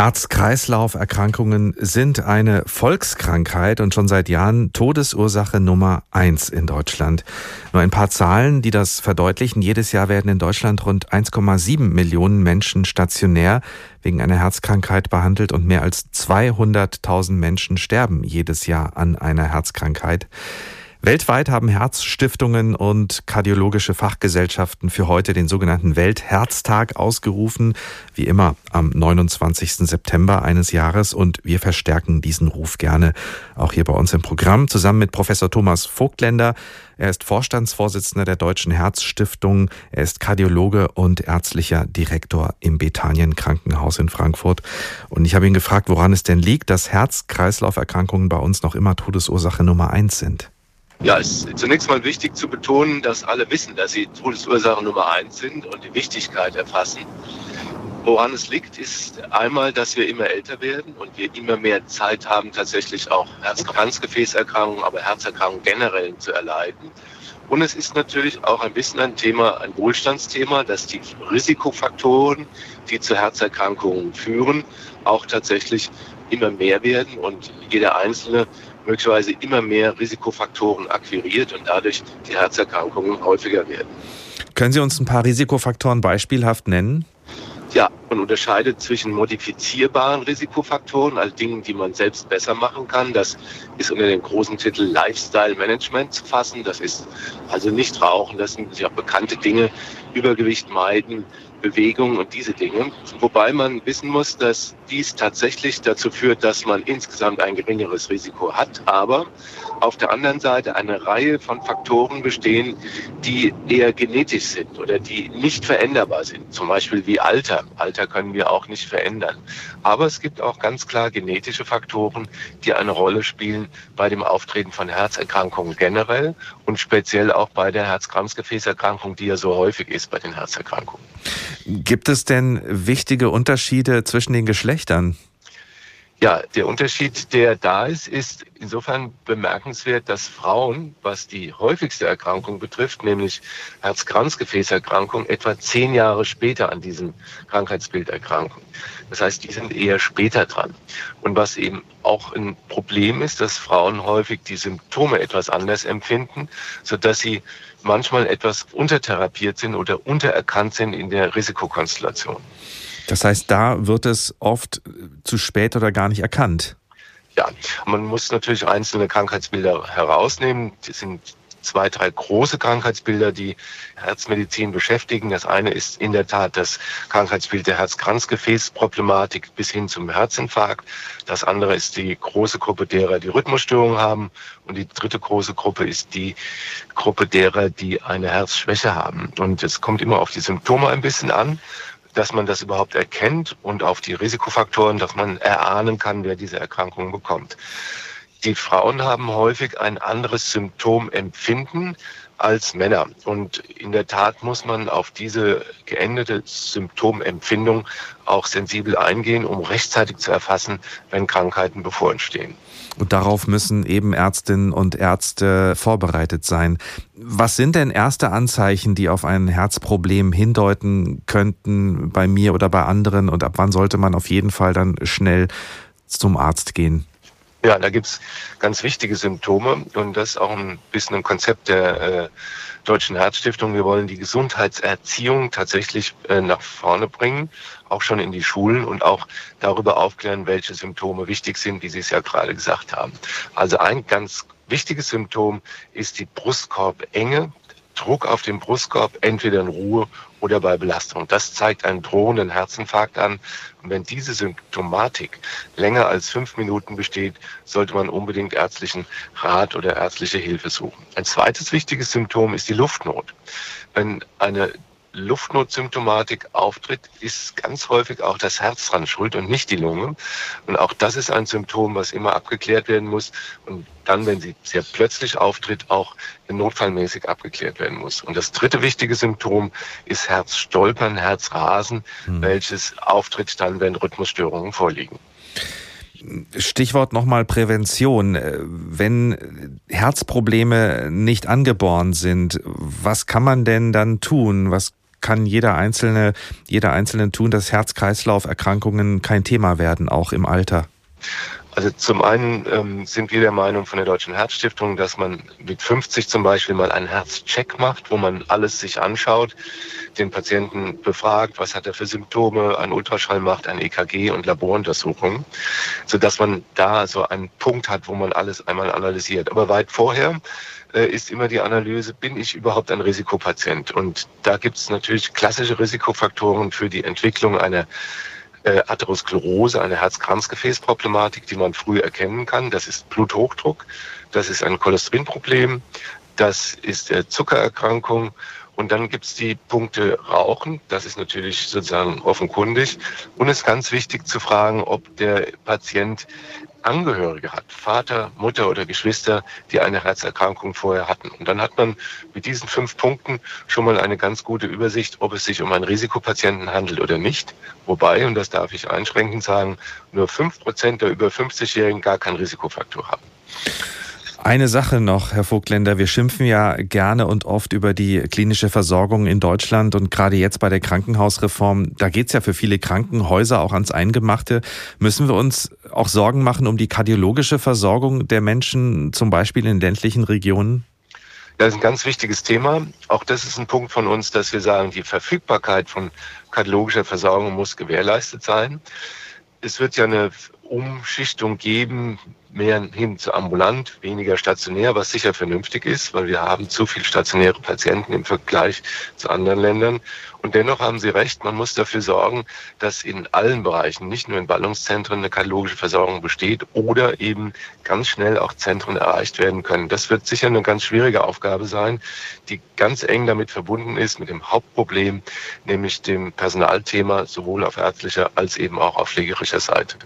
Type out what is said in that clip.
Herz-Kreislauf-Erkrankungen sind eine Volkskrankheit und schon seit Jahren Todesursache Nummer eins in Deutschland. Nur ein paar Zahlen, die das verdeutlichen. Jedes Jahr werden in Deutschland rund 1,7 Millionen Menschen stationär wegen einer Herzkrankheit behandelt und mehr als 200.000 Menschen sterben jedes Jahr an einer Herzkrankheit. Weltweit haben Herzstiftungen und kardiologische Fachgesellschaften für heute den sogenannten Weltherztag ausgerufen, wie immer am 29. September eines Jahres und wir verstärken diesen Ruf gerne auch hier bei uns im Programm zusammen mit Professor Thomas Vogtländer. Er ist Vorstandsvorsitzender der Deutschen Herzstiftung, er ist Kardiologe und ärztlicher Direktor im Bethanien Krankenhaus in Frankfurt und ich habe ihn gefragt, woran es denn liegt, dass Herz-Kreislauf-Erkrankungen bei uns noch immer Todesursache Nummer eins sind. Ja, es ist zunächst mal wichtig zu betonen, dass alle wissen, dass sie Todesursache Nummer eins sind und die Wichtigkeit erfassen. Woran es liegt, ist einmal, dass wir immer älter werden und wir immer mehr Zeit haben, tatsächlich auch Herz-Kranzgefäßerkrankungen, aber Herzerkrankungen generell zu erleiden. Und es ist natürlich auch ein bisschen ein Thema, ein Wohlstandsthema, dass die Risikofaktoren, die zu Herzerkrankungen führen, auch tatsächlich immer mehr werden und jeder Einzelne möglicherweise immer mehr Risikofaktoren akquiriert und dadurch die Herzerkrankungen häufiger werden. Können Sie uns ein paar Risikofaktoren beispielhaft nennen? Ja, man unterscheidet zwischen modifizierbaren Risikofaktoren, also Dingen, die man selbst besser machen kann. Das ist unter dem großen Titel Lifestyle Management zu fassen. Das ist also nicht rauchen, das sind ja bekannte Dinge, Übergewicht meiden, Bewegung und diese Dinge. Wobei man wissen muss, dass dies tatsächlich dazu führt, dass man insgesamt ein geringeres Risiko hat. Aber auf der anderen Seite eine Reihe von Faktoren bestehen, die eher genetisch sind oder die nicht veränderbar sind. Zum Beispiel wie Alter. Alter können wir auch nicht verändern. Aber es gibt auch ganz klar genetische Faktoren, die eine Rolle spielen bei dem Auftreten von Herzerkrankungen generell und speziell auch bei der Herz-Kranzgefäßerkrankung, die ja so häufig ist bei den Herzerkrankungen. Gibt es denn wichtige Unterschiede zwischen den Geschlechtern? Ja, der Unterschied, der da ist, ist insofern bemerkenswert, dass Frauen, was die häufigste Erkrankung betrifft, nämlich Herz-Kranzgefäßerkrankung, etwa zehn Jahre später an diesem Krankheitsbild erkranken. Das heißt, die sind eher später dran. Und was eben auch ein Problem ist, dass Frauen häufig die Symptome etwas anders empfinden, sodass sie manchmal etwas untertherapiert sind oder untererkannt sind in der Risikokonstellation. Das heißt, da wird es oft zu spät oder gar nicht erkannt. Ja, man muss natürlich einzelne Krankheitsbilder herausnehmen. Die sind zwei, drei große Krankheitsbilder, die Herzmedizin beschäftigen. Das eine ist in der Tat das Krankheitsbild der Herz-Kranzgefäß-Problematik bis hin zum Herzinfarkt. Das andere ist die große Gruppe derer, die Rhythmusstörungen haben. Und die dritte große Gruppe ist die Gruppe derer, die eine Herzschwäche haben. Und es kommt immer auf die Symptome ein bisschen an dass man das überhaupt erkennt und auf die Risikofaktoren, dass man erahnen kann, wer diese Erkrankung bekommt. Die Frauen haben häufig ein anderes Symptomempfinden als Männer. Und in der Tat muss man auf diese geänderte Symptomempfindung auch sensibel eingehen, um rechtzeitig zu erfassen, wenn Krankheiten bevorstehen. Und darauf müssen eben Ärztinnen und Ärzte vorbereitet sein. Was sind denn erste Anzeichen, die auf ein Herzproblem hindeuten könnten bei mir oder bei anderen? Und ab wann sollte man auf jeden Fall dann schnell zum Arzt gehen? Ja, da gibt's ganz wichtige Symptome und das ist auch ein bisschen ein Konzept der äh, Deutschen Herzstiftung. Wir wollen die Gesundheitserziehung tatsächlich äh, nach vorne bringen, auch schon in die Schulen und auch darüber aufklären, welche Symptome wichtig sind, wie Sie es ja gerade gesagt haben. Also ein ganz wichtiges Symptom ist die Brustkorbenge. Druck auf den Brustkorb, entweder in Ruhe oder bei Belastung. Das zeigt einen drohenden Herzinfarkt an. Und wenn diese Symptomatik länger als fünf Minuten besteht, sollte man unbedingt ärztlichen Rat oder ärztliche Hilfe suchen. Ein zweites wichtiges Symptom ist die Luftnot. Wenn eine Luftnotsymptomatik auftritt, ist ganz häufig auch das Herz dran schuld und nicht die Lunge. Und auch das ist ein Symptom, was immer abgeklärt werden muss und dann, wenn sie sehr plötzlich auftritt, auch notfallmäßig abgeklärt werden muss. Und das dritte wichtige Symptom ist Herzstolpern, Herzrasen, hm. welches auftritt dann, wenn Rhythmusstörungen vorliegen. Stichwort nochmal Prävention. Wenn Herzprobleme nicht angeboren sind, was kann man denn dann tun? Was kann jeder Einzelne, jeder Einzelne tun, dass Herz-Kreislauf-Erkrankungen kein Thema werden, auch im Alter? Also zum einen ähm, sind wir der Meinung von der Deutschen Herzstiftung, dass man mit 50 zum Beispiel mal einen Herzcheck macht, wo man alles sich anschaut, den Patienten befragt, was hat er für Symptome, ein Ultraschall macht, ein EKG und Laboruntersuchungen, sodass man da so einen Punkt hat, wo man alles einmal analysiert. Aber weit vorher äh, ist immer die Analyse, bin ich überhaupt ein Risikopatient? Und da gibt es natürlich klassische Risikofaktoren für die Entwicklung einer äh, Atherosklerose, eine Herz-Kranzgefäß-Problematik, die man früh erkennen kann. Das ist Bluthochdruck, das ist ein Cholesterinproblem, das ist äh, Zuckererkrankung und dann gibt es die Punkte Rauchen, das ist natürlich sozusagen offenkundig. Und es ist ganz wichtig zu fragen, ob der Patient Angehörige hat, Vater, Mutter oder Geschwister, die eine Herzerkrankung vorher hatten. Und dann hat man mit diesen fünf Punkten schon mal eine ganz gute Übersicht, ob es sich um einen Risikopatienten handelt oder nicht. Wobei, und das darf ich einschränkend sagen, nur fünf Prozent der über 50-Jährigen gar keinen Risikofaktor haben. Eine Sache noch, Herr Vogtländer. Wir schimpfen ja gerne und oft über die klinische Versorgung in Deutschland und gerade jetzt bei der Krankenhausreform, da geht es ja für viele Krankenhäuser auch ans Eingemachte. Müssen wir uns auch Sorgen machen um die kardiologische Versorgung der Menschen, zum Beispiel in ländlichen Regionen? Das ist ein ganz wichtiges Thema. Auch das ist ein Punkt von uns, dass wir sagen, die Verfügbarkeit von kardiologischer Versorgung muss gewährleistet sein. Es wird ja eine Umschichtung geben, mehr hin zu ambulant, weniger stationär, was sicher vernünftig ist, weil wir haben zu viel stationäre Patienten im Vergleich zu anderen Ländern. Und dennoch haben Sie recht, man muss dafür sorgen, dass in allen Bereichen, nicht nur in Ballungszentren, eine kardiologische Versorgung besteht oder eben ganz schnell auch Zentren erreicht werden können. Das wird sicher eine ganz schwierige Aufgabe sein, die ganz eng damit verbunden ist, mit dem Hauptproblem, nämlich dem Personalthema, sowohl auf ärztlicher als eben auch auf pflegerischer Seite.